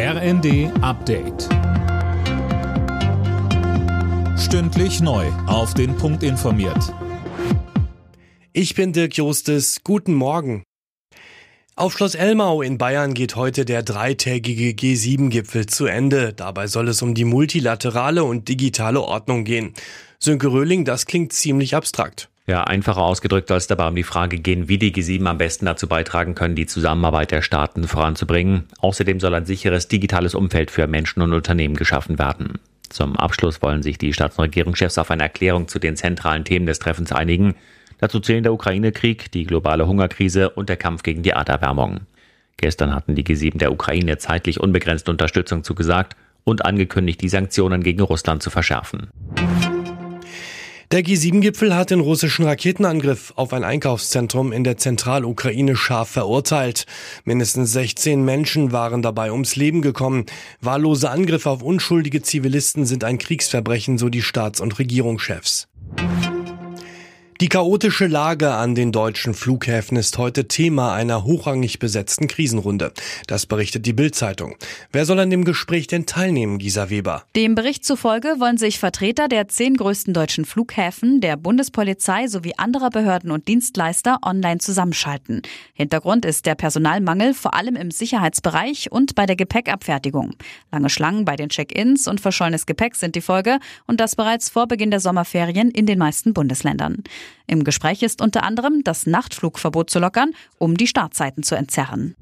RND Update. Stündlich neu. Auf den Punkt informiert. Ich bin Dirk Jostes. Guten Morgen. Auf Schloss Elmau in Bayern geht heute der dreitägige G7-Gipfel zu Ende. Dabei soll es um die multilaterale und digitale Ordnung gehen. Sönke Röhling, das klingt ziemlich abstrakt. Ja, einfacher ausgedrückt soll es dabei um die Frage gehen, wie die G7 am besten dazu beitragen können, die Zusammenarbeit der Staaten voranzubringen. Außerdem soll ein sicheres digitales Umfeld für Menschen und Unternehmen geschaffen werden. Zum Abschluss wollen sich die Staats- und Regierungschefs auf eine Erklärung zu den zentralen Themen des Treffens einigen. Dazu zählen der Ukraine-Krieg, die globale Hungerkrise und der Kampf gegen die Erderwärmung. Gestern hatten die G7 der Ukraine zeitlich unbegrenzte Unterstützung zugesagt und angekündigt, die Sanktionen gegen Russland zu verschärfen. Der G7-Gipfel hat den russischen Raketenangriff auf ein Einkaufszentrum in der Zentralukraine scharf verurteilt. Mindestens 16 Menschen waren dabei ums Leben gekommen. Wahllose Angriffe auf unschuldige Zivilisten sind ein Kriegsverbrechen, so die Staats- und Regierungschefs. Die chaotische Lage an den deutschen Flughäfen ist heute Thema einer hochrangig besetzten Krisenrunde. Das berichtet die Bild-Zeitung. Wer soll an dem Gespräch denn teilnehmen, Gisa Weber? Dem Bericht zufolge wollen sich Vertreter der zehn größten deutschen Flughäfen, der Bundespolizei sowie anderer Behörden und Dienstleister online zusammenschalten. Hintergrund ist der Personalmangel, vor allem im Sicherheitsbereich und bei der Gepäckabfertigung. Lange Schlangen bei den Check-ins und verschollenes Gepäck sind die Folge und das bereits vor Beginn der Sommerferien in den meisten Bundesländern. Im Gespräch ist unter anderem das Nachtflugverbot zu lockern, um die Startzeiten zu entzerren.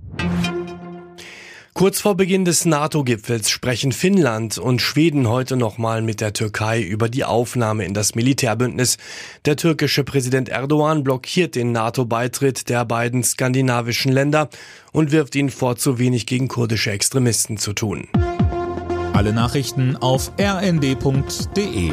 Kurz vor Beginn des NATO-Gipfels sprechen Finnland und Schweden heute nochmal mit der Türkei über die Aufnahme in das Militärbündnis. Der türkische Präsident Erdogan blockiert den NATO-Beitritt der beiden skandinavischen Länder und wirft ihnen vor, zu wenig gegen kurdische Extremisten zu tun. Alle Nachrichten auf rnd.de